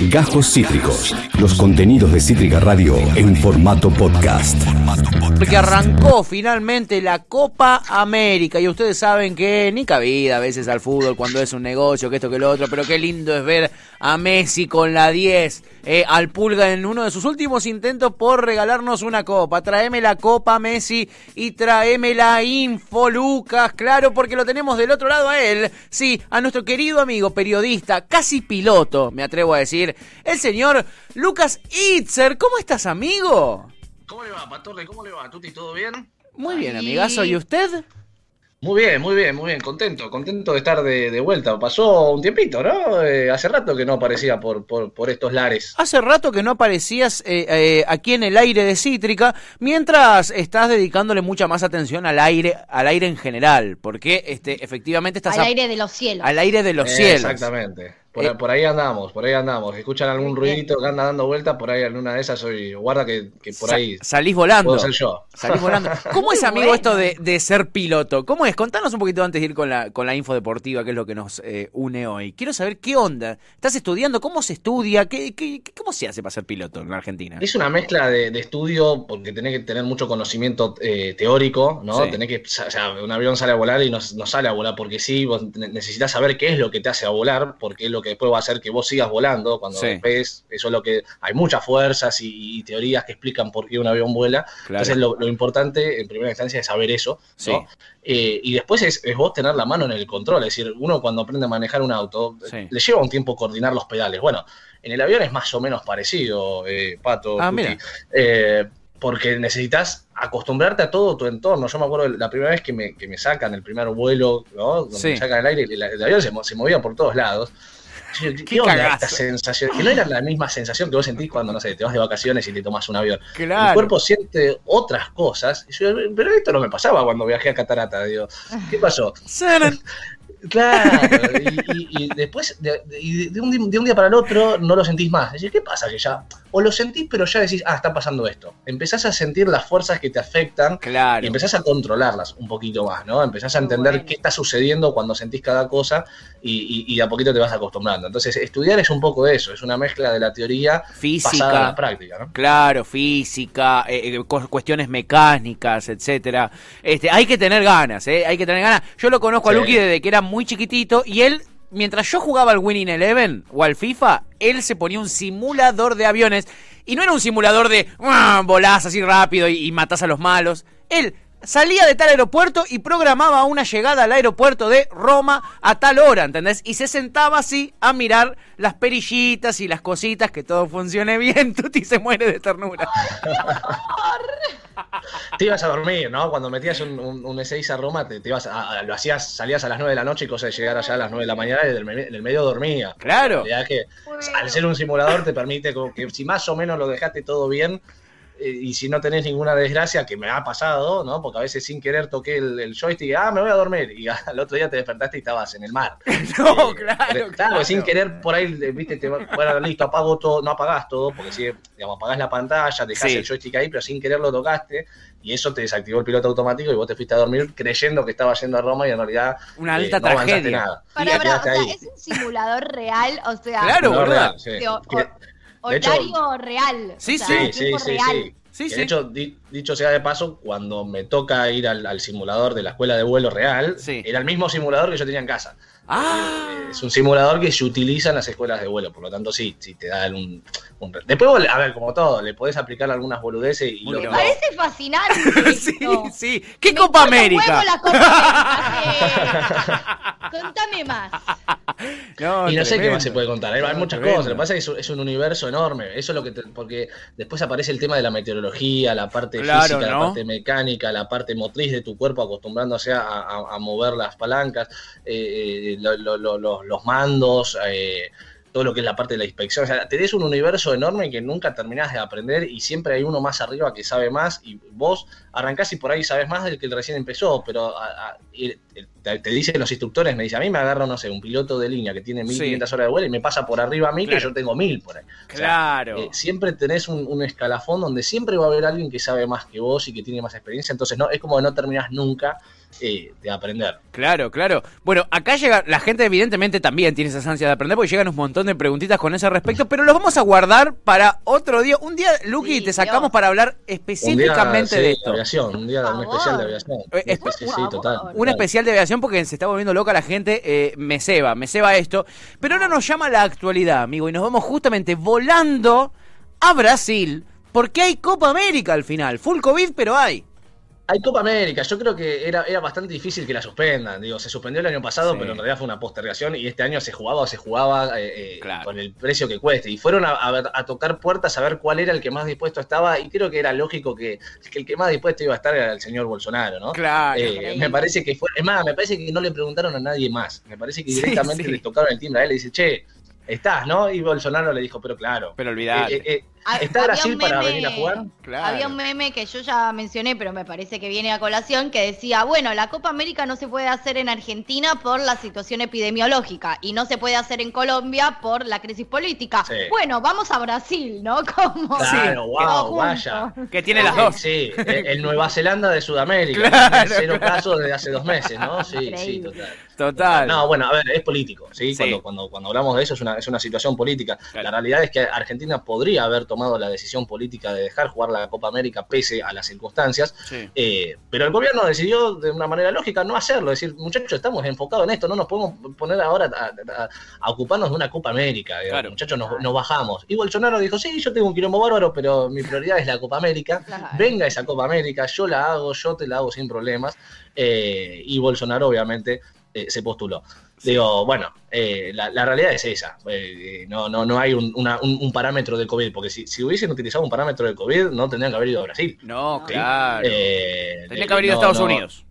Gajos Cítricos. Los contenidos de Cítrica Radio en formato podcast. Porque arrancó finalmente la Copa América y ustedes saben que ni cabida a veces al fútbol cuando es un negocio, que esto que lo otro, pero qué lindo es ver a Messi con la 10, eh, al Pulga en uno de sus últimos intentos por regalarnos una copa. Tráeme la copa Messi y tráeme la info Lucas, claro, porque lo tenemos del otro lado a él, sí, a nuestro querido amigo periodista, casi piloto, me atrevo a decir, el señor Lucas Itzer. ¿Cómo estás, amigo? ¿Cómo le va, Patorre? ¿Cómo le va, Tuti? ¿Todo bien? Muy bien, amigazo. ¿Y usted? Muy bien, muy bien, muy bien. Contento, contento de estar de, vuelta. Pasó un tiempito, ¿no? Eh, hace rato que no aparecía por, por, estos lares. Hace rato que no aparecías eh, eh, aquí en el aire de Cítrica, mientras estás dedicándole mucha más atención al aire, al aire en general, porque este, efectivamente estás... Al aire de los cielos. Al aire de los cielos. Exactamente. Eh, por, ahí andamos, por ahí andamos. Escuchan algún ruidito que anda dando vueltas, por ahí en una de esas soy. Guarda que, por ahí. salís volando. Puedo ser yo. Salís volando. ¿Cómo es, amigo, esto de, ser piloto? ¿Cómo es? Contanos un poquito antes de ir con la, con la info deportiva, que es lo que nos eh, une hoy. Quiero saber qué onda. ¿Estás estudiando? ¿Cómo se estudia? ¿Qué, qué, cómo se hace para ser piloto en Argentina? Es una mezcla de, estudio, porque tenés que tener mucho conocimiento eh, teórico, ¿no? Tenés que. O sea, un avión sale a volar y no, no sale a volar porque sí. Vos necesitas saber qué es lo que te hace a volar, porque es lo que después va a hacer que vos sigas volando, cuando ves, eso es lo que hay muchas fuerzas y, teorías que explican por qué un avión vuela. Entonces lo, importante en primera instancia es saber eso, eh, y después es, vos tener la mano en el control, es decir, uno cuando aprende a manejar un auto, le lleva un tiempo coordinar los pedales. Bueno, en el avión es más o menos parecido, eh, Pato. Ah, eh, porque necesitas acostumbrarte a todo tu entorno. Yo me acuerdo la primera vez que me, que me sacan el primer vuelo, ¿no? Donde me sacan el aire, el, el avión se, se, movía por todos lados. ¿Qué, onda esta sensación? Que no era la misma sensación que vos sentís cuando, no sé, te vas de vacaciones y te tomas un avión. El cuerpo siente otras cosas. pero esto no me pasaba cuando viajé a Catarata. Digo, ¿qué pasó? Claro, y, después de, un, día para el otro no lo sentís más. Decís, ¿qué pasa? Que ya, o lo sentís, pero ya decís, ah, está pasando esto. Empezás a sentir las fuerzas que te afectan claro. y empezás a controlarlas un poquito más, ¿no? Empezás a entender qué está sucediendo cuando sentís cada cosa y, de a poquito te vas acostumbrando. Entonces, estudiar es un poco eso, es una mezcla de la teoría física, pasada a la práctica, ¿no? Claro, física, eh, eh, cuestiones mecánicas, etcétera. Este, hay que tener ganas, ¿eh? Hay que tener ganas. Yo lo conozco a Lucky desde que era muy chiquitito y él mientras yo jugaba al Winning Eleven o al FIFA, él se ponía un simulador de aviones. Y no era un simulador de ¡ah! volás así rápido y, y matás a los malos. Él salía de tal aeropuerto y programaba una llegada al aeropuerto de Roma a tal hora, ¿entendés? Y se sentaba así a mirar las perillitas y las cositas, que todo funcione bien. Tuti se muere de ternura. te ibas a dormir, ¿no? Cuando metías un, un, 6 a Roma, te, ibas a, lo hacías, salías a las 9 de la noche y cosa de llegar allá a las 9 de la mañana y en el, medio dormía. Claro. que al ser un simulador te permite que si más o menos lo dejaste todo bien, y si no tenés ninguna desgracia, que me ha pasado, ¿no? Porque a veces sin querer toqué el, joystick y, ah, me voy a dormir, y al otro día te despertaste y estabas en el mar. no, claro, claro, sin querer por ahí, viste, te bueno, listo, apago todo, no apagás todo, porque si, digamos, apagás la pantalla, dejás el joystick ahí, pero sin querer lo tocaste, y eso te desactivó el piloto automático y vos te fuiste a dormir creyendo que estaba yendo a Roma y en realidad una alta eh, no tragedia. Nada. Para, o sea, es un simulador real, o sea, claro, ¿verdad? Horario real. Sí, sí, sí, sí, sí, De hecho, dicho sea de paso, cuando me toca ir al, simulador de la escuela de vuelo real, era el mismo simulador que yo tenía en casa. Ah. Eh, es un simulador que se utiliza en las escuelas de vuelo, por lo tanto sí, sí te da un, Después, a ver, como todo, le podés aplicar algunas boludeces y... Me parece fascinante. sí, sí. ¿Qué Copa América? Contame más. y no sé qué más se puede contar. Hay, muchas cosas. Lo que pasa es que es, un universo enorme. Eso es lo que. porque después aparece el tema de la meteorología, la parte física, la parte mecánica, la parte motriz de tu cuerpo acostumbrándose a, mover las palancas, eh, eh, los mandos. Eh, todo lo que es la parte de la inspección. O sea, tenés un universo enorme que nunca terminás de aprender y siempre hay uno más arriba que sabe más y vos arrancás y por ahí sabes más del que recién empezó, pero te, dicen los instructores, me dice, a mí me agarra, no sé, un piloto de línea que tiene 1500 horas de vuelo y me pasa por arriba a mí que yo tengo 1000 por ahí. Claro. Eh, siempre tenés un, escalafón donde siempre va a haber alguien que sabe más que vos y que tiene más experiencia, entonces no es como que no terminás nunca eh, de aprender. Claro, claro. Bueno, acá llega, la gente evidentemente también tiene esa ansia de aprender porque llegan un montón de preguntitas con ese respecto, pero los vamos a guardar para otro día. Un día, Luqui, te sacamos para hablar específicamente de esto. aviación, un día un especial de aviación. Eh, sí, total, un especial de aviación porque se está volviendo loca la gente, eh, me ceba, me ceba esto. Pero ahora nos llama la actualidad, amigo, y nos vamos justamente volando a Brasil porque hay Copa América al final. Full COVID, pero hay. Hay Copa América, yo creo que era, era bastante difícil que la suspendan. Digo, se suspendió el año pasado, pero en realidad fue una postergación y este año se jugaba o se jugaba eh, eh, con el precio que cueste. Y fueron a, tocar puertas a ver cuál era el que más dispuesto estaba y creo que era lógico que, el que más dispuesto iba a estar era el señor Bolsonaro, ¿no? Claro. Eh, me parece que fue, es más, me parece que no le preguntaron a nadie más. Me parece que directamente le tocaron el timbre a él y dice, che, estás, ¿no? Y Bolsonaro le dijo, pero claro. Pero olvidate. ¿Está Brasil para venir a jugar? Había un meme que yo ya mencioné, pero me parece que viene a colación, que decía, bueno, la Copa América no se puede hacer en Argentina por la situación epidemiológica y no se puede hacer en Colombia por la crisis política. Bueno, vamos a Brasil, ¿no? Como claro, wow, vaya. Que tiene las dos. Sí, el, Nueva Zelanda de Sudamérica. Claro, cero casos desde hace dos meses, ¿no? Sí, sí, total. Total. No, bueno, a ver, es político, ¿sí? Cuando, cuando, cuando hablamos de eso es una, es una situación política. La realidad es que Argentina podría haber tomado tomado la decisión política de dejar jugar la Copa América pese a las circunstancias, eh, pero el gobierno decidió de una manera lógica no hacerlo, decir, muchachos, estamos enfocados en esto, no nos podemos poner ahora a, ocuparnos de una Copa América, muchachos, nos, bajamos. Y Bolsonaro dijo, sí, yo tengo un quilombo bárbaro, pero mi prioridad es la Copa América, venga esa Copa América, yo la hago, yo te la hago sin problemas, eh, y Bolsonaro obviamente eh, se postuló. Digo, bueno, eh, la, realidad es esa. Eh, no, no, no hay un, un, parámetro de COVID, porque si, si, hubiesen utilizado un parámetro de COVID, no tendrían que haber ido a Brasil. No, claro. Tendrían que haber ido a Estados Unidos.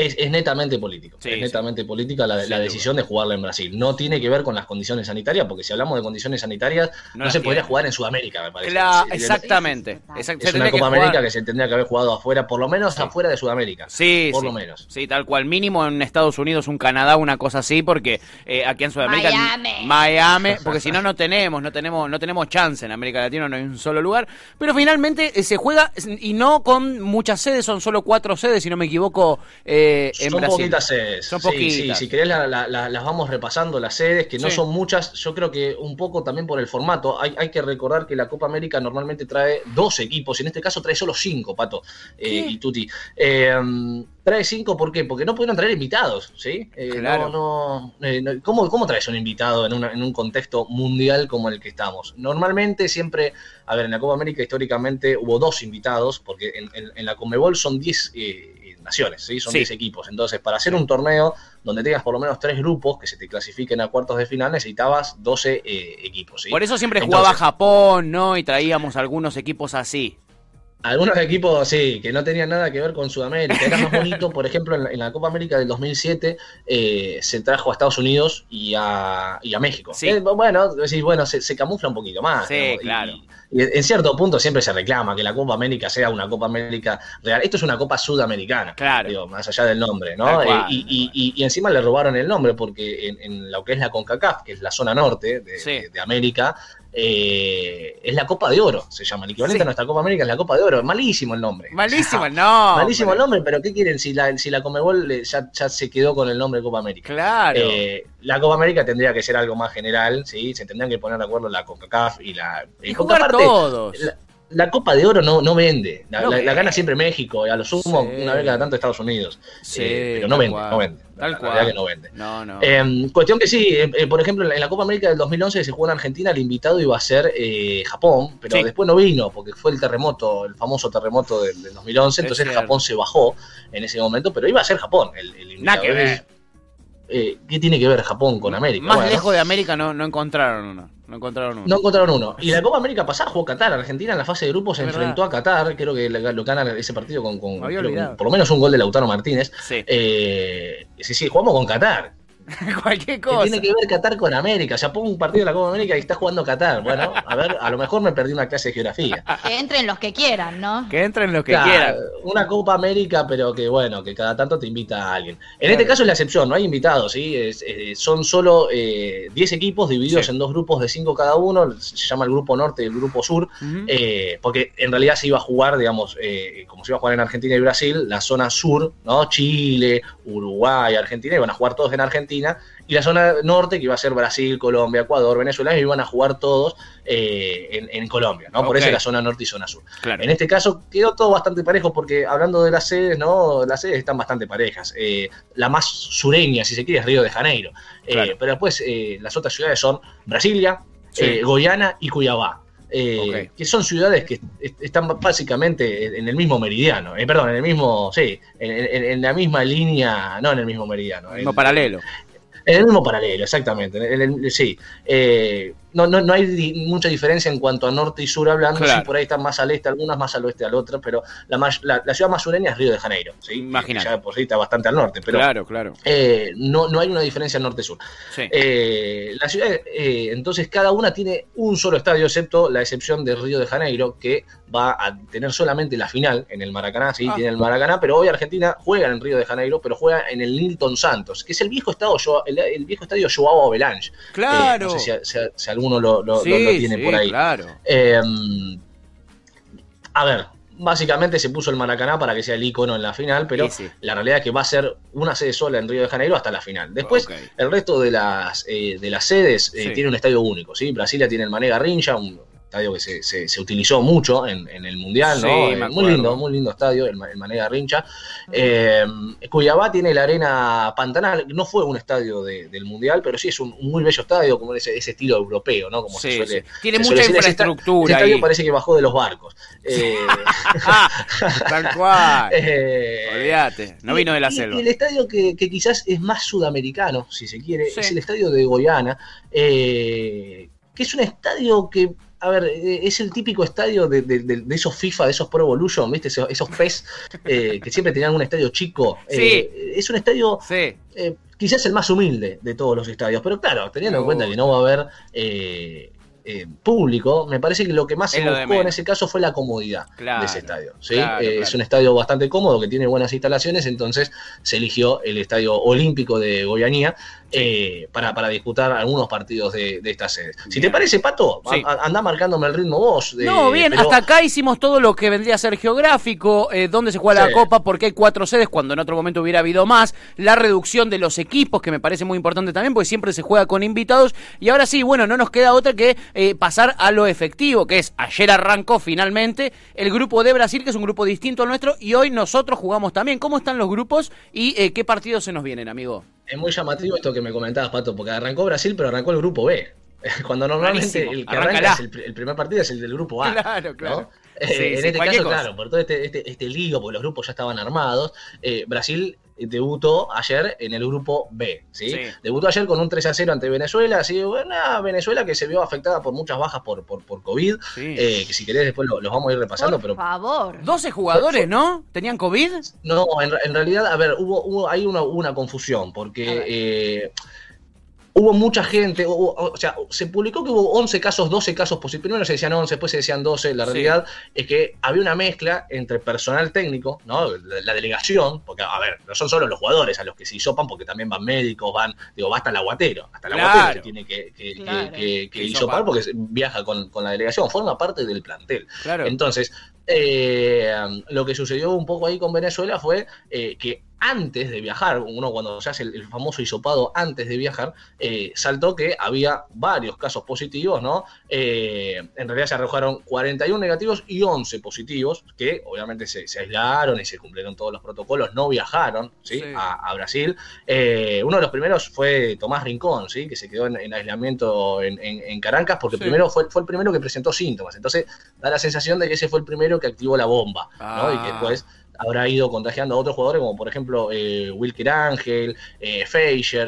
Es, netamente político. es netamente política la, decisión de jugarla en Brasil. No tiene que ver con las condiciones sanitarias, porque si hablamos de condiciones sanitarias, no, se podría jugar en Sudamérica, me parece. exactamente. Es una Copa América que se tendría que haber jugado afuera, por lo menos afuera de Sudamérica. Sí, por lo menos. Sí, tal cual. Mínimo en Estados Unidos, un Canadá, una cosa así, porque eh, aquí en Sudamérica. Miami. Miami, porque si no, no tenemos, no tenemos, no tenemos chance en América Latina, no hay un solo lugar. Pero finalmente eh, se juega, y no con muchas sedes, son solo cuatro sedes, si no me equivoco, eh, en Brasil sedes. Sí, si querés las vamos repasando, las sedes, que no son muchas. Yo creo que un poco también por el formato. Hay, que recordar que la Copa América normalmente trae dos equipos, y en este caso trae solo cinco, Pato eh, y Tuti. Eh, trae cinco, ¿por qué? Porque no pudieron traer invitados, ¿sí? Eh, claro. ¿cómo, traes un invitado en, un contexto mundial como el que estamos? Normalmente siempre, a ver, en la Copa América históricamente hubo dos invitados, porque en, la Comebol son diez naciones, ¿sí? son 10 equipos. Entonces, para hacer un torneo donde tengas por lo menos tres grupos que se te clasifiquen a cuartos de final, necesitabas 12 eh, equipos. Por eso siempre jugaba Japón, ¿no? Y traíamos algunos equipos así. Algunos equipos, sí, que no tenían nada que ver con Sudamérica. Era más bonito, por ejemplo, en la, Copa América del 2007 eh, se trajo a Estados Unidos y a, y a México. Eh, bueno, decís, bueno, se, camufla un poquito más. Sí, claro. Y, en cierto punto siempre se reclama que la Copa América sea una Copa América real. Esto es una Copa sudamericana, claro. más allá del nombre, ¿no? Eh, y, y, encima le robaron el nombre porque en, lo que es la CONCACAF, que es la zona norte de, de América, eh, es la Copa de Oro, se llama. El equivalente a nuestra Copa América es la Copa de Oro. Malísimo el nombre. Malísimo el nombre. Malísimo el nombre, pero ¿qué quieren si la, si la Comebol ya, ya se quedó con el nombre Copa América? Claro. Eh, la Copa América tendría que ser algo más general, ¿sí? Se tendrían que poner de acuerdo la CONCACAF y la. Y, jugar todos la Copa de Oro no, no vende. La, gana siempre México, y a lo sumo una vez cada tanto Estados Unidos. Eh, pero no vende, no vende. Tal cual. que no vende. Em, cuestión que sí, em, eh, por ejemplo, en la Copa América del 2011 se jugó en Argentina, el invitado iba a ser eh, Japón, pero después no vino porque fue el terremoto, el famoso terremoto del, 2011, entonces Japón se bajó en ese momento, pero iba a ser Japón el, invitado. ¿Qué tiene que ver Japón con América? Más lejos de América no, no encontraron uno. No encontraron uno. No encontraron uno. Y la Copa América pasada jugó Qatar. Argentina en la fase de grupos se enfrentó a Qatar. Creo que lo gana ese partido con, por lo menos un gol de Lautaro Martínez. Sí. Eh, sí, sí, jugamos con Qatar. Cualquier cosa. tiene que ver Qatar con América. O sea, pongo un partido de la Copa América y está jugando Qatar. Bueno, a ver, a lo mejor me perdí una clase de geografía. Que entren los que quieran, ¿no? Que entren los que quieran. Una Copa América, pero que bueno, que cada tanto te invita a alguien. En este caso es la excepción, no hay invitados, ¿sí? son solo 10 eh, equipos divididos en dos grupos de 5 cada uno. Se llama el grupo norte y el grupo sur. Eh, porque en realidad se iba a jugar, digamos, eh, como se iba a jugar en Argentina y Brasil, la zona sur, ¿no? Chile, Uruguay, Argentina, iban a jugar todos en Argentina y la zona norte, que iba a ser Brasil, Colombia, Ecuador, Venezuela, iban a jugar todos eh, en, Colombia, ¿no? Por eso la zona norte y zona sur. En este caso quedó todo bastante parejo, porque hablando de las sedes, ¿no? Las sedes están bastante parejas. Eh, la más sureña, si se quiere, es Río de Janeiro. Eh, pero después las otras ciudades son Brasilia, sí. Goiânia y Cuiabá. que son ciudades que están básicamente en el mismo meridiano, perdón, en el mismo, sí, en, la misma línea, no en el mismo meridiano. En el mismo paralelo. En el mismo paralelo, exactamente. sí. Eh, no, no, no hay mucha diferencia en cuanto a norte y sur hablando, sí, por ahí están más al este algunas, más al oeste al otro, pero la, la, ciudad más sureña es Río de Janeiro, ¿sí? Ya por sí está bastante al norte, pero claro, claro. Eh, no, no hay una diferencia norte-sur. Eh, la ciudad, eh, entonces cada una tiene un solo estadio, excepto la excepción de Río de Janeiro, que va a tener solamente la final en el Maracaná, sí, ah. tiene el Maracaná, pero hoy Argentina juega en Río de Janeiro, pero juega en el Nilton Santos, que es el viejo estadio, el, viejo estadio Joao Avelange. Claro. no sé si, alguno lo, tiene por ahí. Claro. Em, a ver, básicamente se puso el Maracaná para que sea el icono en la final, pero la realidad es que va a ser una sede sola en Río de Janeiro hasta la final. Después, el resto de las, eh, de las sedes eh, tiene un estadio único. ¿sí? Brasilia tiene el Mané Garrincha, un estadio que se, se, utilizó mucho en, el Mundial, ¿no? Eh, muy lindo, muy lindo estadio, el, el Manega Rincha. Eh, Cuyabá tiene la arena Pantanal, no fue un estadio del Mundial, pero sí es un, muy bello estadio, como ese, ese estilo europeo, ¿no? Como se suele, Tiene mucha infraestructura. Ese, estadio parece que bajó de los barcos. Eh, Tal cual. Olvídate, no vino de la selva. Y el estadio que, quizás es más sudamericano, si se quiere, es el estadio de Goiana, que es un estadio que a ver, eh, es el típico estadio de, esos FIFA, de esos Pro Evolution, ¿viste? Esos, PES eh, que siempre tenían un estadio chico. Eh, es un estadio quizás el más humilde de todos los estadios, pero claro, teniendo en cuenta que no va a haber eh, público, me parece que lo que más se buscó en ese caso fue la comodidad de ese estadio. Eh, es un estadio bastante cómodo, que tiene buenas instalaciones, entonces se eligió el Estadio Olímpico de Goianía eh, para, para, disputar algunos partidos de, esta sede. Si te parece, Pato, anda marcándome el ritmo vos. no, bien, hasta acá hicimos todo lo que vendría a ser geográfico, dónde se juega la Copa, porque hay cuatro sedes, cuando en otro momento hubiera habido más, la reducción de los equipos, que me parece muy importante también, porque siempre se juega con invitados, y ahora sí, bueno, no nos queda otra que eh, pasar a lo efectivo, que es ayer arrancó finalmente el grupo de Brasil, que es un grupo distinto al nuestro, y hoy nosotros jugamos también. ¿Cómo están los grupos y eh, qué partidos se nos vienen, amigo? Es muy llamativo esto que me comentabas, Pato, porque arrancó Brasil, pero arrancó el grupo B. Cuando normalmente el que arranca es el, primer partido es el del grupo A. Claro, claro. Eh, en este caso, claro, por todo este, este, este, lío, porque los grupos ya estaban armados, Brasil debutó ayer en el grupo B, ¿sí? Debutó ayer con un 3 a 0 ante Venezuela, así, una Venezuela que se vio afectada por muchas bajas por, por, por COVID, eh, que si querés después los vamos a ir repasando, por favor. 12 jugadores, ¿no? ¿Tenían COVID? No, en, realidad, a ver, hubo, hubo hay una, una confusión, porque hubo mucha gente, o, sea, se publicó que hubo 11 casos, 12 casos positivos, primero se decían 11, después se decían 12, la realidad es que había una mezcla entre personal técnico, ¿no? La, delegación, porque, a ver, no son solo los jugadores a los que se hisopan, porque también van médicos, van, digo, va hasta el aguatero, hasta el aguatero que tiene que, que, que, hisopar porque viaja con, la delegación, forma parte del plantel. Entonces, eh, lo que sucedió un poco ahí con Venezuela fue eh, que antes de viajar, uno cuando se hace el, famoso hisopado antes de viajar, eh, saltó que había varios casos positivos, ¿no? Eh, en realidad se arrojaron 41 negativos y 11 positivos, que obviamente se, aislaron y se cumplieron todos los protocolos, no viajaron, ¿sí? A, Brasil. Eh, uno de los primeros fue Tomás Rincón, ¿sí? Que se quedó en, aislamiento en, en, Caracas, porque primero fue, fue el primero que presentó síntomas. Entonces da la sensación de que ese fue el primero que activó la bomba, ¿no? Y que ah. después habrá ido contagiando a otros jugadores, como por ejemplo eh, Wilker Ángel, eh,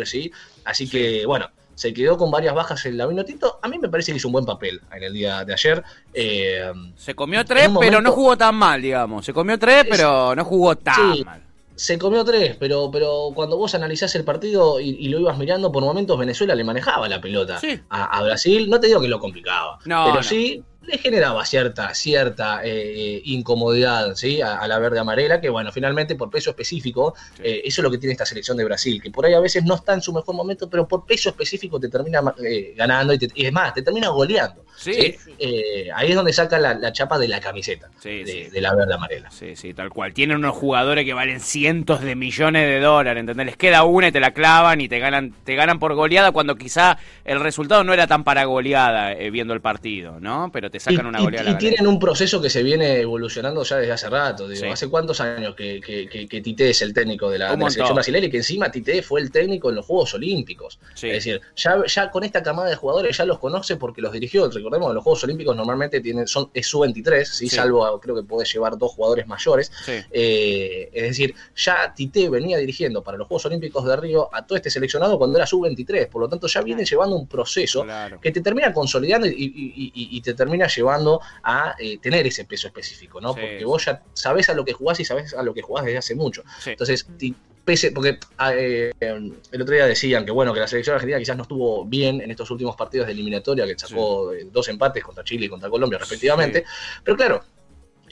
¿sí? Así que, bueno, se quedó con varias bajas el Lavino Tinto. A mí me parece que hizo un buen papel en el día de ayer. Eh, se comió tres, pero no jugó tan mal, digamos. Se comió tres, pero no jugó tan mal. se comió tres, pero, pero cuando vos analizás el partido y, lo ibas mirando, por momentos Venezuela le manejaba la pelota a, Brasil. No te digo que lo complicaba, pero sí le generaba cierta, cierta eh, incomodidad ¿sí? A, la verde amarela, que bueno, finalmente por peso específico, eh, eso es lo que tiene esta selección de Brasil, que por ahí a veces no está en su mejor momento, pero por peso específico te termina eh, ganando y, y, es más, te termina goleando. Sí. Eh, ahí es donde saca la, chapa de la camiseta de, la verde amarela. Sí, sí, tal cual. Tienen unos jugadores que valen cientos de millones de dólares, ¿entendés? Les queda una y te la clavan y te ganan, te ganan por goleada cuando quizá el resultado no era tan para goleada eh, viendo el partido, ¿no? Pero te sacan una goleada. Y, tienen un proceso que se viene evolucionando ya desde hace rato. Digo, ¿hace cuántos años que, que, Tite es el técnico de la, selección brasileña y que encima Tite fue el técnico en los Juegos Olímpicos? Es decir, ya, ya con esta camada de jugadores ya los conoce porque los dirigió, recordemos que los Juegos Olímpicos normalmente tienen, son, es sub-23, ¿sí? salvo creo que puede llevar dos jugadores mayores. Eh, es decir, ya Tite venía dirigiendo para los Juegos Olímpicos de Río a todo este seleccionado cuando era sub-23, por lo tanto ya viene llevando un proceso que te termina consolidando y, te termina llevando a eh, tener ese peso específico, ¿no? Porque vos ya sabés a lo que jugás y sabés a lo que jugás desde hace mucho. Entonces, pese, porque ah, eh, el otro día decían que bueno, que la selección argentina quizás no estuvo bien en estos últimos partidos de eliminatoria, que sacó eh, dos empates contra Chile y contra Colombia respectivamente, pero claro,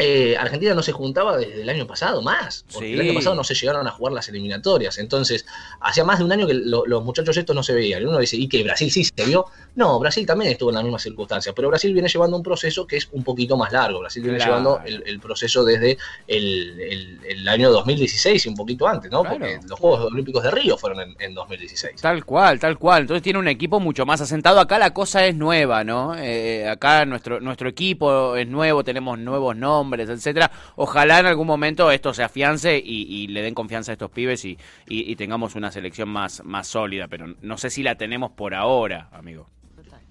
eh, Argentina no se juntaba desde el año pasado más, porque el año pasado no se llegaron a jugar las eliminatorias. Entonces, hacía más de un año que los muchachos estos no se veían. Y uno dice, ¿y que Brasil sí se vio? No, Brasil también estuvo en las mismas circunstancias, pero Brasil viene llevando un proceso que es un poquito más largo. Brasil viene llevando el, proceso desde el, año 2016 y un poquito antes, ¿no? Porque los Juegos Olímpicos de Río fueron en, 2016. Tal cual, tal cual. Entonces tiene un equipo mucho más asentado. Acá la cosa es nueva, ¿no? Eh, acá nuestro, nuestro equipo es nuevo, tenemos nuevos nombres etcétera. Ojalá en algún momento esto se afiance y, le den confianza a estos pibes y, tengamos una selección más, más sólida, pero no sé si la tenemos por ahora, amigo.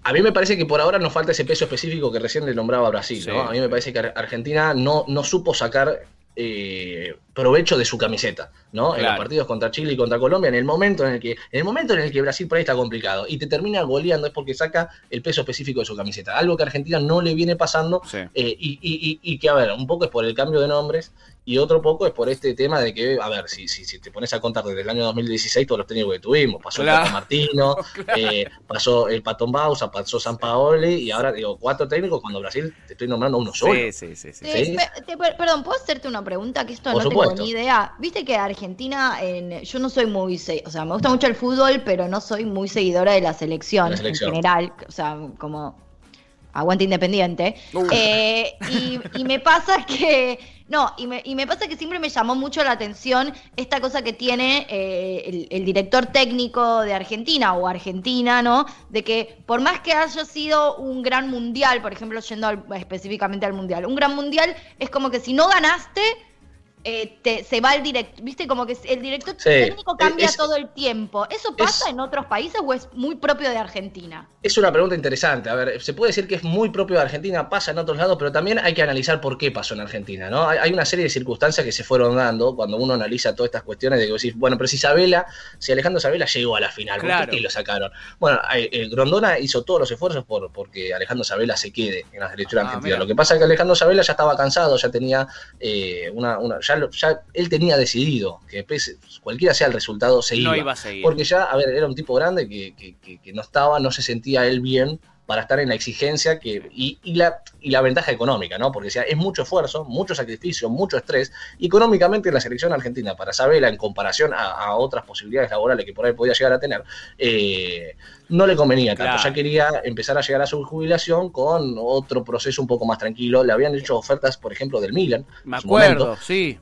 A mí me parece que por ahora nos falta ese peso específico que recién le nombraba Brasil. A mí me parece que Argentina no, no supo sacar eh, provecho de su camiseta, ¿no? En los partidos contra Chile y contra Colombia, en el momento en el que, en el momento en el que Brasil por ahí está complicado y te termina goleando es porque saca el peso específico de su camiseta. Algo que a Argentina no le viene pasando eh, y, que, a ver, un poco es por el cambio de nombres y otro poco es por este tema de que, a ver, si, si, si te pones a contar desde el año 2016 todos los técnicos que tuvimos, pasó el Pato Martino, eh, pasó el Patón Bausa, pasó San Paoli y ahora digo, cuatro técnicos cuando Brasil te estoy nombrando uno solo. Sí, sí, sí. perdón, ¿puedo hacerte una pregunta? Que esto no tengo ni idea. Viste que Argentina, en, yo no soy muy, o sea, me gusta mucho el fútbol, pero no soy muy seguidora de la selección, en general, o sea, como aguante independiente. Eh, y me pasa que no, y me, y me pasa que siempre me llamó mucho la atención esta cosa que tiene eh, el, director técnico de Argentina o Argentina, ¿no? De que por más que haya sido un gran mundial, por ejemplo, yendo específicamente al mundial, un gran mundial es como que si no ganaste, eh, se va el director, viste, como que el director técnico cambia todo el tiempo. ¿Eso pasa en otros países o es muy propio de Argentina? Es una pregunta interesante. A ver, se puede decir que es muy propio de Argentina, pasa en otros lados, pero también hay que analizar por qué pasó en Argentina, ¿no? Hay, una serie de circunstancias que se fueron dando cuando uno analiza todas estas cuestiones de que decís, bueno, pero si Isabela, si Alejandro Sabela llegó a la final, ¿por qué lo sacaron? Bueno, el Grondona hizo todos los esfuerzos por porque Alejandro Sabela se quede en la selección ah, argentina. Lo que pasa es que Alejandro Sabela ya estaba cansado, ya tenía eh, una, una ya, él tenía decidido que cualquiera sea el resultado, se iba. a seguir. Porque ya, a ver, era un tipo grande que, que, no estaba, no se sentía él bien para estar en la exigencia que, y, la, y la ventaja económica, ¿no? Porque sea, es mucho esfuerzo, mucho sacrificio, mucho estrés. Económicamente la selección argentina, para Sabela, en comparación a, otras posibilidades laborales que por ahí podía llegar a tener, eh, no le convenía tanto. Ya quería empezar a llegar a su jubilación con otro proceso un poco más tranquilo. Le habían hecho ofertas, por ejemplo, del Milan. Me acuerdo, sí.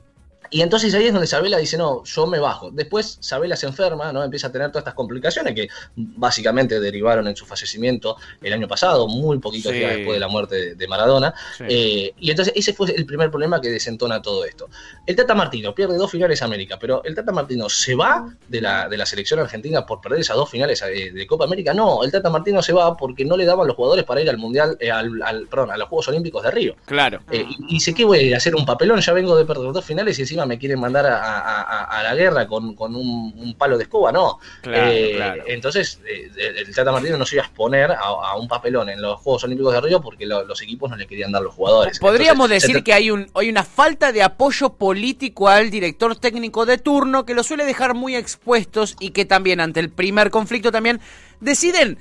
Y entonces ahí es donde Sabela dice, no, yo me bajo. Después Sabela se enferma, ¿no? Empieza a tener todas estas complicaciones que básicamente derivaron en su fallecimiento el año pasado, muy poquitos días después de la muerte de, Maradona. Eh, y entonces ese fue el primer problema que desentona todo esto. El Tata Martino pierde dos finales América, pero el Tata Martino se va de la, de la selección argentina por perder esas dos finales eh, de, Copa América. No, el Tata Martino se va porque no le daban los jugadores para ir al Mundial, eh, al, perdón, a los Juegos Olímpicos de Río. Claro. y, dice, ¿qué voy a hacer un papelón? Ya vengo de perder dos finales y encima encima me quieren mandar a, la guerra con, un, palo de escoba, no. Eh, entonces, eh, el Tata Martino no se iba a exponer a, un papelón en los Juegos Olímpicos de Río porque los equipos no le querían dar los jugadores. Podríamos decir que hay, un, hay una falta de apoyo político al director técnico de turno que lo suele dejar muy expuestos y que también ante el primer conflicto también deciden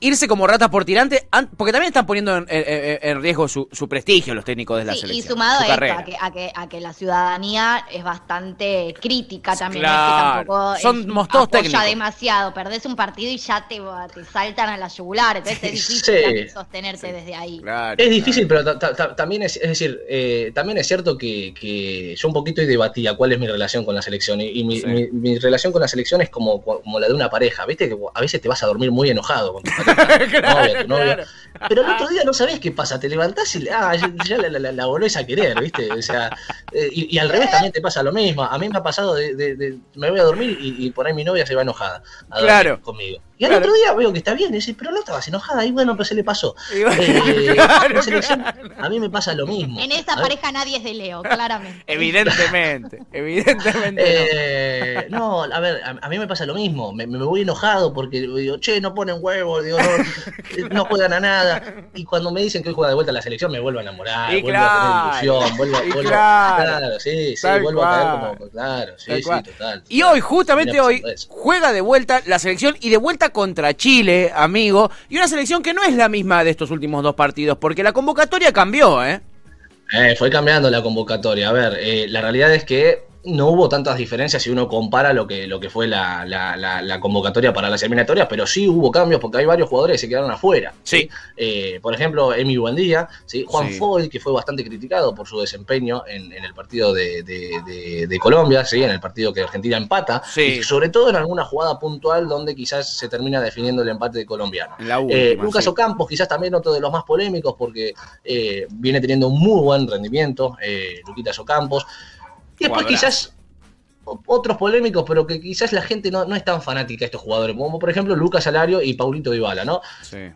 irse como ratas por tirante, porque también están poniendo en, riesgo su, prestigio los técnicos de la selección. Y sumado a, esto, a, que, la ciudadanía es bastante crítica también. Claro. Somos todos técnicos. demasiado, perdés un partido y ya te, saltan a la yugular, entonces es difícil sostenerte desde ahí. es difícil, pero también es, es decir, eh, también es cierto que, yo un poquito debatía cuál es mi relación con la selección, y, mi, relación con la selección es como, como la de una pareja, viste que a veces te vas a dormir muy enojado Pero el otro día no sabés qué pasa, te levantás y ah, ya, la, volvés a querer, ¿viste? O sea, eh, y, al revés también te pasa lo mismo. A mí me ha pasado de, me voy a dormir y, por ahí mi novia se va enojada a conmigo. Y al otro día veo que está bien, y dice, pero no estabas enojada, y bueno, pues se le pasó. Eh, a mí me pasa lo mismo. En esa pareja nadie es de Leo, claramente. Evidentemente, evidentemente. Eh, no. a ver, a, mí me pasa lo mismo. Me, voy enojado porque digo, che, no ponen huevos, digo, no, juegan a nada. Y cuando me dicen que hoy juega de vuelta a la selección, me vuelvo a enamorar, vuelvo a tener ilusión, vuelvo, vuelvo claro. sí, sí, vuelvo a caer como, claro, sí, sí, total. Y hoy, justamente hoy, juega de vuelta la selección y de vuelta contra Chile, amigo, y una selección que no es la misma de estos últimos dos partidos, porque la convocatoria cambió, ¿eh? eh fue cambiando la convocatoria. A ver, eh, la realidad es que no hubo tantas diferencias si uno compara lo que, lo que fue la, la, convocatoria para las eliminatorias, pero sí hubo cambios porque hay varios jugadores que se quedaron afuera. Sí. Eh, por ejemplo, Emi Buendía, ¿sí? Juan Foy, que fue bastante criticado por su desempeño en, el partido de, de, Colombia, ¿sí? en el partido que Argentina empata, y sobre todo en alguna jugada puntual donde quizás se termina definiendo el empate de colombiano. Eh, Lucas Ocampos, quizás también otro de los más polémicos porque eh, viene teniendo un muy buen rendimiento, Luquitas Ocampos. Y después quizás otros polémicos, pero que quizás la gente no, no, es tan fanática de estos jugadores, como por ejemplo Lucas Alario y Paulito Dybala, ¿no? Sí.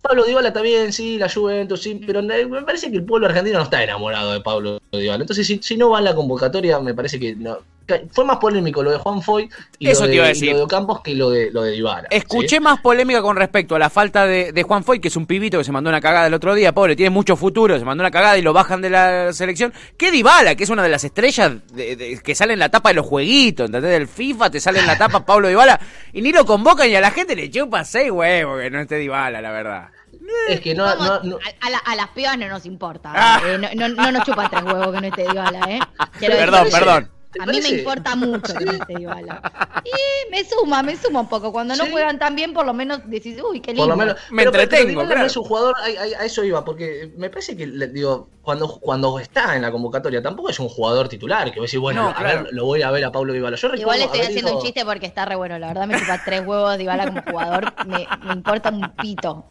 Pablo Dybala está bien, sí, la Juventus, sí, pero me parece que el pueblo argentino no está enamorado de Pablo Dybala. Entonces, si, si no va en la convocatoria, me parece que no, fue más polémico lo de Juan Foy y lo, de, Ocampos que lo de, lo de Dybala. Escuché más polémica con respecto a la falta de, Juan Foy, que es un pibito que se mandó una cagada el otro día, pobre, tiene mucho futuro, se mandó una cagada y lo bajan de la selección, que Dybala, que es una de las estrellas que sale en la tapa de los jueguitos, ¿entendés? Del FIFA te sale en la tapa Pablo Dybala y ni lo convocan y a la gente le chupa seis huevos que no esté Dybala, la verdad. Es que no, A, las pibas no nos importa. Ah. Eh, no, no, nos chupa tres huevos que no esté Dybala, ¿eh? perdón, perdón. A mí me importa mucho que esté Dybala. Y me suma, me suma un poco. Cuando no juegan tan bien, por lo menos decís, uy, qué lindo. Por lo menos, me entretengo. Pero, es un jugador, a, eso iba, porque me parece que, digo, cuando, cuando está en la convocatoria, tampoco es un jugador titular, que voy a decir, bueno, a ver, lo voy a ver a Pablo Dybala. Yo Igual estoy haciendo un chiste porque está re bueno, la verdad me chupa tres huevos Dybala como jugador, me, me importa un pito.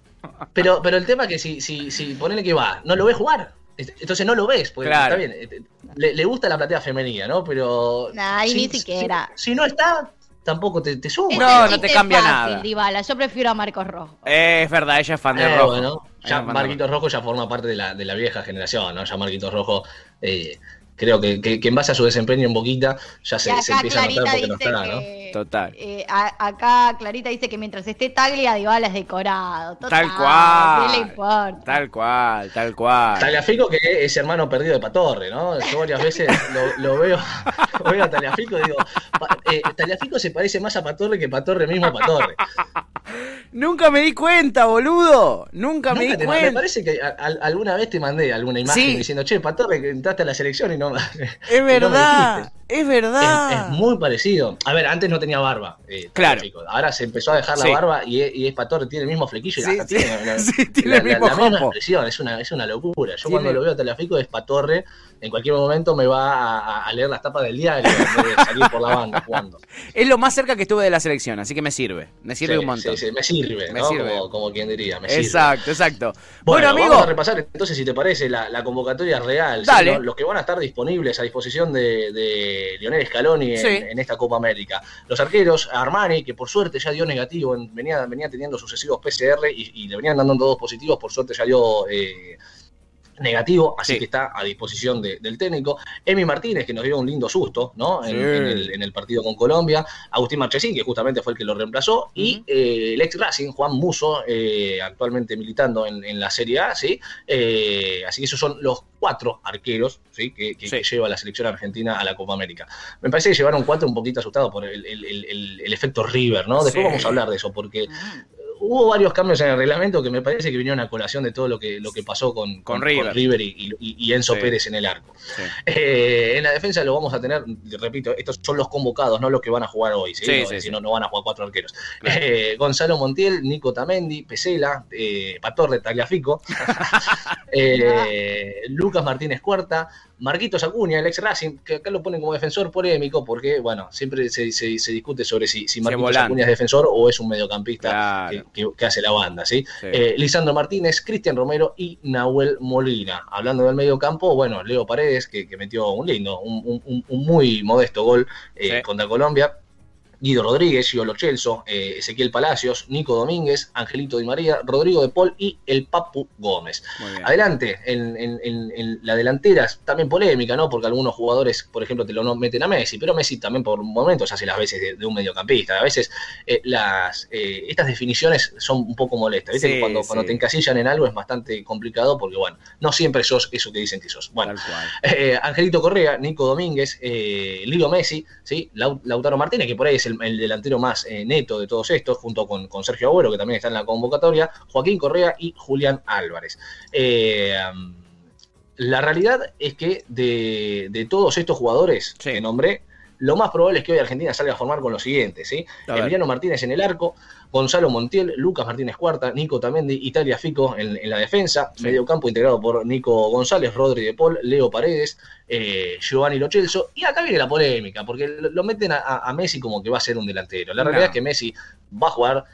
Pero, pero el tema es que si, si, si ponele que va, no lo ve jugar. Entonces no lo ves, porque está bien. Eh, le, gusta la platea femenina, ¿no? Pero. si, ni siquiera. Si, no está, tampoco te, te suma. No, no te cambia nada. Yo prefiero a Marcos Rojo. es verdad, ella es fan de eh, Rojo. ya Marquitos Rojo ya forma parte de la, de la vieja generación, ¿no? Ya Marquitos Rojo. Eh, creo que, que, en base a su desempeño en Boquita ya se, empieza a notar porque no está, ¿no? Total. Eh, acá Clarita dice que mientras esté Taglia, Dybala es decorado. tal cual. ¿Qué le importa? Tal cual, tal cual. Taliafico que es hermano perdido de Patorre, ¿no? Yo varias veces lo, veo, veo a Taliafico y digo, eh, Taliafico se parece más a Patorre que Patorre mismo a Patorre. Nunca me di cuenta, boludo. Nunca, me di cuenta. Me parece que alguna vez te mandé alguna imagen diciendo, che, Patorre, entraste a la selección y no. Es verdad, es verdad. Es, muy parecido. A ver, antes no tenía barba. Eh, claro. Ahora se empezó a dejar la barba y, y, es Patorre, tiene el mismo flequillo y sí, tiene, la, misma expresión. Es una, es una locura. Yo cuando lo veo a Telefico es Patorre en cualquier momento me va a, leer las tapas del diario de salir por la banda jugando. Es lo más cerca que estuve de la selección, así que me sirve. Me sirve un montón. Sí, sí, me sirve, me sirve. Como, quien diría. Me exacto, exacto. Bueno, amigo. Vamos a repasar entonces, si te parece, la, convocatoria real. Dale. Los que van a estar disponibles a disposición de, de Lionel Scaloni en, esta Copa América. Los arqueros, Armani, que por suerte ya dio negativo, venía, venía teniendo sucesivos PCR y, le venían dando todos positivos, por suerte ya dio. Eh, negativo, así que está a disposición del técnico. Emi Martínez, que nos dio un lindo susto, ¿no? En, el, partido con Colombia. Agustín Marchesín, que justamente fue el que lo reemplazó. Y eh, el ex Racing, Juan Muso, eh, actualmente militando en, la Serie A, ¿sí? Eh, así que esos son los cuatro arqueros, ¿sí? Que, lleva la selección argentina a la Copa América. Me parece que llevaron cuatro un poquito asustados por el, efecto River, ¿no? Después vamos a hablar de eso, porque hubo varios cambios en el reglamento que me parece que vinieron a colación de todo lo que, lo que pasó con, con, River. y, Enzo Pérez en el arco. Eh, en la defensa lo vamos a tener, repito, estos son los convocados, no los que van a jugar hoy, si no, no van a jugar cuatro arqueros. Eh, Gonzalo Montiel, Nico Tamendi, Pesela, eh, Patorre Tagliafico, eh, Lucas Martínez Cuarta, Marquitos Acuña, el ex Racing, que acá lo ponen como defensor polémico porque, bueno, siempre se, discute sobre si, si Marquitos Acuña es defensor o es un mediocampista que, hace la banda, ¿sí? Eh, Lisandro Martínez, Cristian Romero y Nahuel Molina. Hablando del mediocampo, bueno, Leo Paredes, que, metió un lindo, un, muy modesto gol eh, contra Colombia. Guido Rodríguez, Gio Lochelso, eh, Ezequiel Palacios, Nico Domínguez, Angelito Di María, Rodrigo de Paul y el Papu Gómez. Adelante, en, la delantera también polémica, ¿no? Porque algunos jugadores, por ejemplo, te lo meten a Messi, pero Messi también por momentos hace las veces de, un mediocampista. A veces eh, las, eh, estas definiciones son un poco molestas. ¿Viste? cuando, cuando te encasillan en algo es bastante complicado porque, bueno, no siempre sos eso que dicen que sos. Bueno, Angelito Correa, Nico Domínguez, Lilo Messi, ¿sí? Lautaro Martínez, que por ahí es el el, delantero más eh, neto de todos estos, junto con, Sergio Agüero, que también está en la convocatoria, Joaquín Correa y Julián Álvarez. Eh, la realidad es que de, todos estos jugadores que nombré, lo más probable es que hoy Argentina salga a formar con los siguientes, ¿sí? Emiliano Martínez en el arco, Gonzalo Montiel, Lucas Martínez Cuarta, Nico Tamendi, Italia Fico en, la defensa, medio campo integrado por Nico González, Rodri de Paul, Leo Paredes, eh, Giovanni Lochelso, y acá viene la polémica, porque lo, meten a, Messi como que va a ser un delantero. La realidad es que Messi va a jugar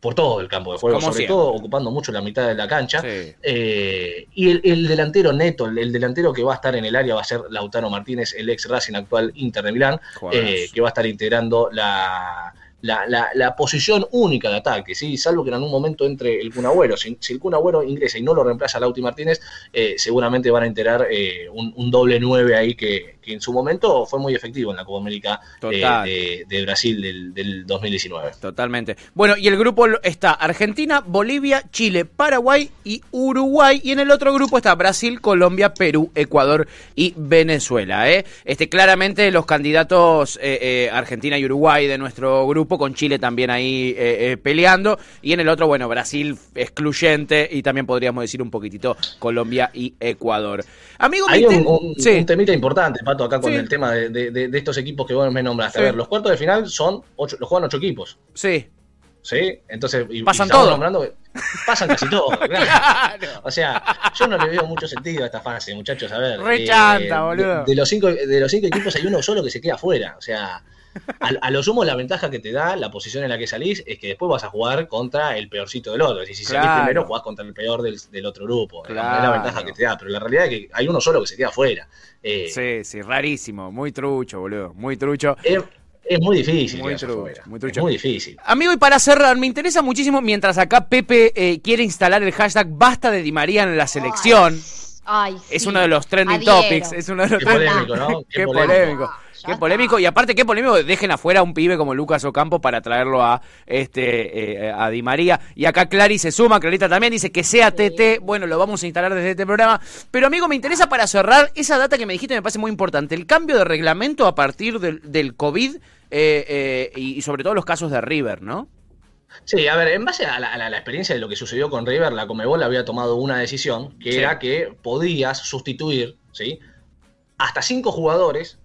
por todo el campo de juego, sobre todo ocupando mucho la mitad de la cancha. Eh, y el, delantero neto, el, delantero que va a estar en el área va a ser Lautaro Martínez, el ex Racing actual Inter de Milán, eh, que va a estar integrando la, la, posición única de ataque, ¿sí? salvo que en algún momento entre el Kun Si, si el Kun ingresa y no lo reemplaza Lauti Martínez, eh, seguramente van a enterar un, un, doble 9 ahí que, que en su momento fue muy efectivo en la Copa América eh, de, Brasil del, 2019. Totalmente. Bueno, y el grupo está Argentina, Bolivia, Chile, Paraguay y Uruguay. Y en el otro grupo está Brasil, Colombia, Perú, Ecuador y Venezuela. ¿eh? Este, claramente los candidatos eh, Argentina y Uruguay de nuestro grupo, con Chile también ahí peleando. Y en el otro, bueno, Brasil excluyente y también podríamos decir un poquitito Colombia y Ecuador. Amigo, Hay un, temita importante, acá con el tema de, estos equipos que vos me nombraste. A ver, los cuartos de final son ocho, los juegan ocho equipos. Sí. ¿Sí? Entonces, pasan todos. pasan casi todos. O sea, yo no le veo mucho sentido a esta fase, muchachos. A ver. Re eh, boludo. De, los cinco, de los cinco equipos hay uno solo que se queda afuera. O sea, a, lo sumo, la ventaja que te da la posición en la que salís es que después vas a jugar contra el peorcito del otro. Es decir, si salís primero, jugás contra el peor del, otro grupo. Es la ventaja que te da. Pero la realidad es que hay uno solo que se queda afuera. Eh, sí, sí, rarísimo. Muy trucho, boludo. Muy trucho. Es, muy difícil. Muy, trucho, muy trucho. Es muy difícil. Amigo, y para cerrar, me interesa muchísimo, mientras acá Pepe eh, quiere instalar el hashtag basta de Di María en la selección. Ay, es uno de los trending topics. Es uno de los Qué polémico, ¿no? Qué, polémico. Qué polémico. Y aparte, qué polémico, dejen afuera a un pibe como Lucas Ocampo para traerlo a este eh, a Di María. Y acá Clary se suma, Clarita también dice que sea TT. Bueno, lo vamos a instalar desde este programa. Pero amigo, me interesa para cerrar esa data que me dijiste, me parece muy importante. El cambio de reglamento a partir del, del COVID eh, eh, y, sobre todo los casos de River, ¿no? Sí, a ver, en base a la, experiencia de lo que sucedió con River, la Comebol había tomado una decisión que era que podías sustituir, ¿sí? Hasta cinco jugadores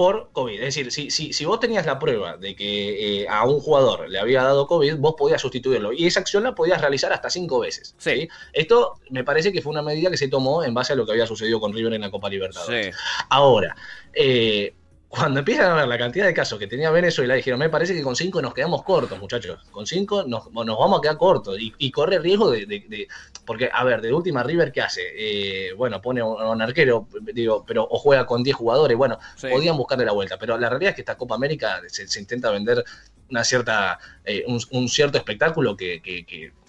por COVID. Es decir, si, si, si vos tenías la prueba de que eh, a un jugador le había dado COVID, vos podías sustituirlo. Y esa acción la podías realizar hasta cinco veces. Sí. Esto me parece que fue una medida que se tomó en base a lo que había sucedido con River en la Copa Libertadores. Ahora, eh, cuando empiezan a ver la cantidad de casos que tenía Venezuela, dijeron, me parece que con cinco nos quedamos cortos, muchachos. Con cinco nos, vamos a quedar cortos y, corre riesgo de, Porque, a ver, de última River, ¿qué hace? Eh, bueno, pone un, arquero, digo, pero o juega con 10 jugadores. Bueno, podían buscarle la vuelta. Pero la realidad es que esta Copa América se, intenta vender una cierta, eh, un, cierto espectáculo que,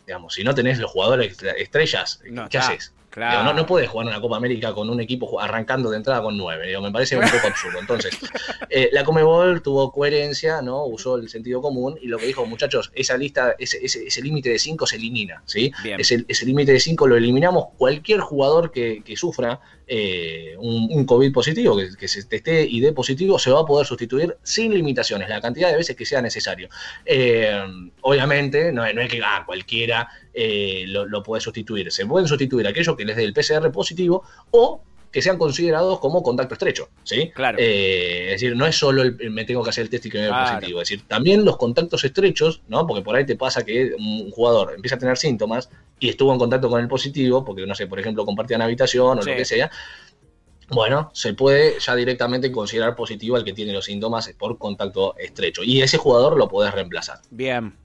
digamos, si no tenés los jugadores estrellas, ¿qué haces? Claro. no, no puedes jugar una Copa América con un equipo arrancando de entrada con nueve. me parece un poco absurdo. Entonces, eh, la Comebol tuvo coherencia, ¿no? Usó el sentido común y lo que dijo, muchachos, esa lista, ese, ese, límite de cinco se elimina, ¿sí? Ese, ese límite de cinco lo eliminamos. Cualquier jugador que, que sufra eh, un, COVID positivo, que, se teste y dé positivo, se va a poder sustituir sin limitaciones, la cantidad de veces que sea necesario. Eh, obviamente, no, es que ah, cualquiera eh, lo, puede sustituir. Se pueden sustituir aquellos que les dé el PCR positivo o que sean considerados como contacto estrecho, ¿sí? Claro. es decir, no es solo el, me tengo que hacer el test y que me dé positivo, es decir, también los contactos estrechos, ¿no? Porque por ahí te pasa que un jugador empieza a tener síntomas y estuvo en contacto con el positivo, porque no sé, por ejemplo, compartían habitación o lo que sea, bueno, se puede ya directamente considerar positivo al que tiene los síntomas por contacto estrecho. Y ese jugador lo podés reemplazar. Bien,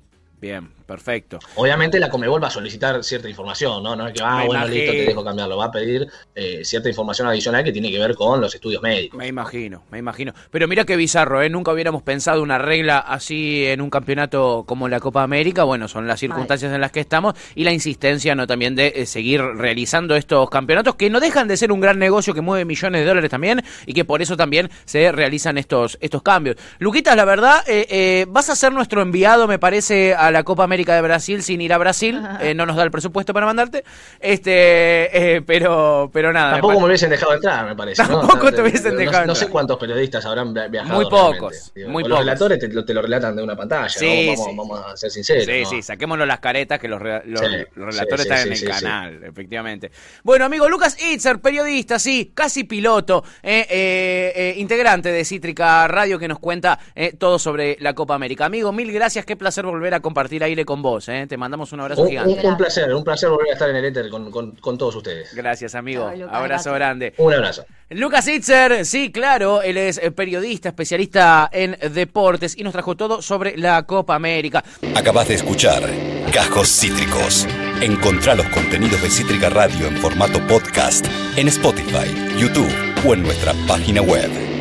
bien. Perfecto. Obviamente la Comebol va a solicitar cierta información, ¿no? No es que, ah, bueno, listo, te dejo cambiarlo. Va a pedir eh, cierta información adicional que tiene que ver con los estudios médicos. Me imagino, me imagino. Pero mira qué bizarro, ¿eh? Nunca hubiéramos pensado una regla así en un campeonato como la Copa América. Bueno, son las circunstancias en las que estamos y la insistencia, ¿no? También de eh, seguir realizando estos campeonatos que no dejan de ser un gran negocio que mueve millones de dólares también y que por eso también se realizan estos, estos cambios. Luquitas, la verdad, eh, vas a ser nuestro enviado, me parece, a la Copa América de Brasil sin ir a Brasil. Eh, no nos da el presupuesto para mandarte. Este, eh, pero, pero nada. Tampoco me, hubiesen dejado entrar, me parece. Tampoco te hubiesen dejado no, no, sé cuántos periodistas habrán viajado. Muy pocos. Muy Los relatores te, lo relatan de una pantalla. Sí, vamos, a ser sinceros. Sí, sí, saquémonos las caretas que los, relatores están en el canal, efectivamente. Bueno, amigo Lucas Itzer, periodista, sí, casi piloto, eh, integrante de Cítrica Radio que nos cuenta todo sobre la Copa América. Amigo, mil gracias, qué placer volver a compartir aire con vos. ¿eh? Te mandamos un abrazo gigante. Un, placer, un placer volver a estar en el éter con, todos ustedes. Gracias, amigo. abrazo grande. Un abrazo. Lucas Itzer, sí, claro, él es eh, periodista, especialista en deportes y nos trajo todo sobre la Copa América. Acabas de escuchar Cajos Cítricos. Encontrá los contenidos de Cítrica Radio en formato podcast en Spotify, YouTube o en nuestra página web.